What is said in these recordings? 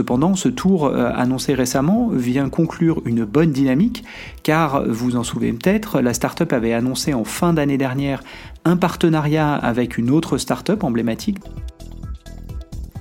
Cependant, ce tour euh, annoncé récemment vient conclure une bonne dynamique car, vous en souvenez peut-être, la startup avait annoncé en fin d'année dernière un partenariat avec une autre startup emblématique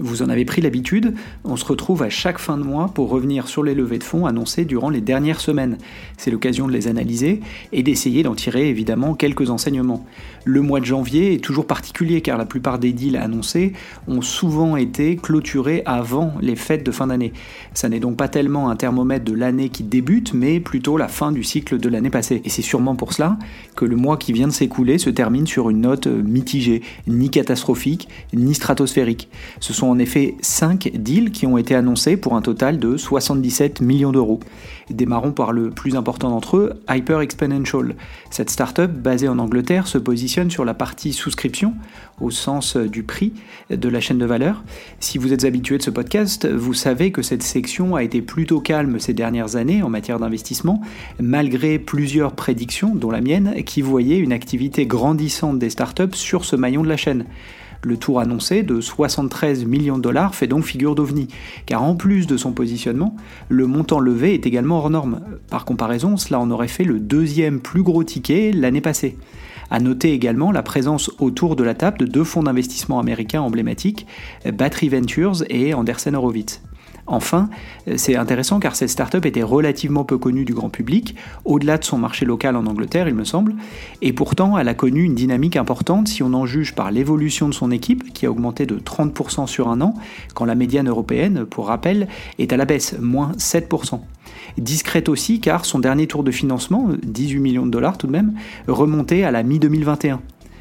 Vous en avez pris l'habitude, on se retrouve à chaque fin de mois pour revenir sur les levées de fonds annoncées durant les dernières semaines. C'est l'occasion de les analyser et d'essayer d'en tirer évidemment quelques enseignements. Le mois de janvier est toujours particulier car la plupart des deals annoncés ont souvent été clôturés avant les fêtes de fin d'année. Ça n'est donc pas tellement un thermomètre de l'année qui débute, mais plutôt la fin du cycle de l'année passée. Et c'est sûrement pour cela que le mois qui vient de s'écouler se termine sur une note mitigée, ni catastrophique, ni stratosphérique. Ce sont en effet 5 deals qui ont été annoncés pour un total de 77 millions d'euros. Démarrons par le plus important d'entre eux, Hyper Exponential. Cette startup basée en Angleterre se positionne sur la partie souscription, au sens du prix de la chaîne de valeur. Si vous êtes habitué de ce podcast, vous savez que cette section a été plutôt calme ces dernières années en matière d'investissement, malgré plusieurs prédictions, dont la mienne, qui voyaient une activité grandissante des startups sur ce maillon de la chaîne. Le tour annoncé de 73 millions de dollars fait donc figure d'ovni, car en plus de son positionnement, le montant levé est également hors norme. Par comparaison, cela en aurait fait le deuxième plus gros ticket l'année passée. À noter également la présence autour de la table de deux fonds d'investissement américains emblématiques, Battery Ventures et Andersen Horowitz. Enfin, c'est intéressant car cette startup était relativement peu connue du grand public, au-delà de son marché local en Angleterre, il me semble, et pourtant elle a connu une dynamique importante si on en juge par l'évolution de son équipe, qui a augmenté de 30% sur un an, quand la médiane européenne, pour rappel, est à la baisse, moins 7%. Discrète aussi car son dernier tour de financement, 18 millions de dollars tout de même, remontait à la mi-2021.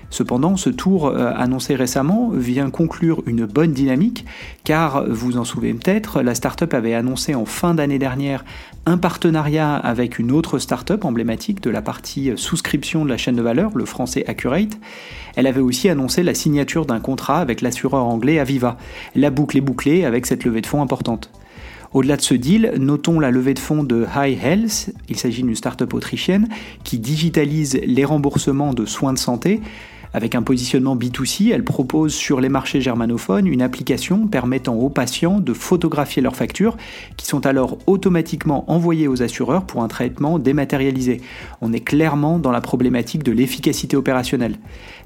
Cependant, ce tour euh, annoncé récemment vient conclure une bonne dynamique, car vous en souvenez peut-être, la startup avait annoncé en fin d'année dernière un partenariat avec une autre startup emblématique de la partie souscription de la chaîne de valeur, le français Accurate. Elle avait aussi annoncé la signature d'un contrat avec l'assureur anglais Aviva. La boucle est bouclée avec cette levée de fonds importante. Au-delà de ce deal, notons la levée de fonds de High Health. Il s'agit d'une start-up autrichienne qui digitalise les remboursements de soins de santé avec un positionnement B2C, elle propose sur les marchés germanophones une application permettant aux patients de photographier leurs factures qui sont alors automatiquement envoyées aux assureurs pour un traitement dématérialisé. On est clairement dans la problématique de l'efficacité opérationnelle.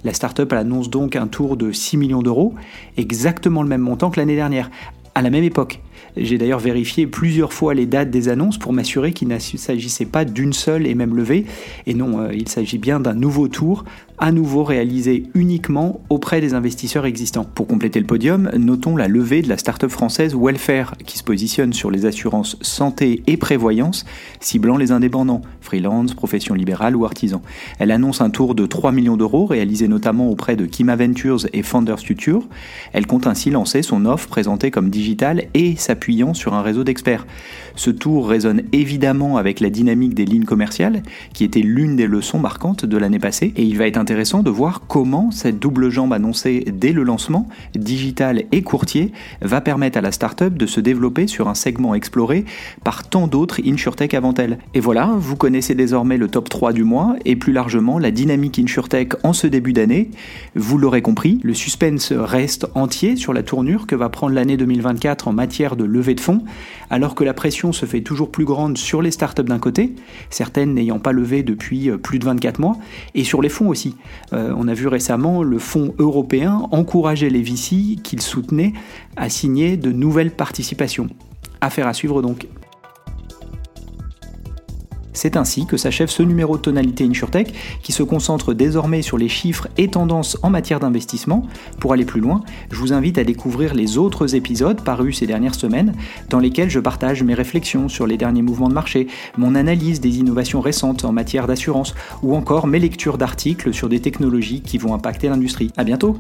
La startup annonce donc un tour de 6 millions d'euros, exactement le même montant que l'année dernière, à la même époque. J'ai d'ailleurs vérifié plusieurs fois les dates des annonces pour m'assurer qu'il ne s'agissait pas d'une seule et même levée. Et non, euh, il s'agit bien d'un nouveau tour à nouveau réalisé uniquement auprès des investisseurs existants. Pour compléter le podium, notons la levée de la start-up française Welfare, qui se positionne sur les assurances santé et prévoyance, ciblant les indépendants, freelance, profession libérale ou artisans. Elle annonce un tour de 3 millions d'euros, réalisé notamment auprès de Kima Ventures et Founders Future. Elle compte ainsi lancer son offre présentée comme digitale et s'appuyant sur un réseau d'experts. Ce tour résonne évidemment avec la dynamique des lignes commerciales, qui était l'une des leçons marquantes de l'année passée, et il va être intéressant de voir comment cette double jambe annoncée dès le lancement, digital et courtier, va permettre à la startup de se développer sur un segment exploré par tant d'autres InsurTech avant elle. Et voilà, vous connaissez désormais le top 3 du mois, et plus largement la dynamique InsurTech en ce début d'année. Vous l'aurez compris, le suspense reste entier sur la tournure que va prendre l'année 2024 en matière de levée de fonds, alors que la pression se fait toujours plus grande sur les startups d'un côté, certaines n'ayant pas levé depuis euh, plus de 24 mois, et sur les fonds aussi. Euh, on a vu récemment le fonds européen encourager les VC qu'il soutenait à signer de nouvelles participations. Affaire à suivre donc. C'est ainsi que s'achève ce numéro de Tonalité InsurTech qui se concentre désormais sur les chiffres et tendances en matière d'investissement. Pour aller plus loin, je vous invite à découvrir les autres épisodes parus ces dernières semaines dans lesquels je partage mes réflexions sur les derniers mouvements de marché, mon analyse des innovations récentes en matière d'assurance ou encore mes lectures d'articles sur des technologies qui vont impacter l'industrie. A bientôt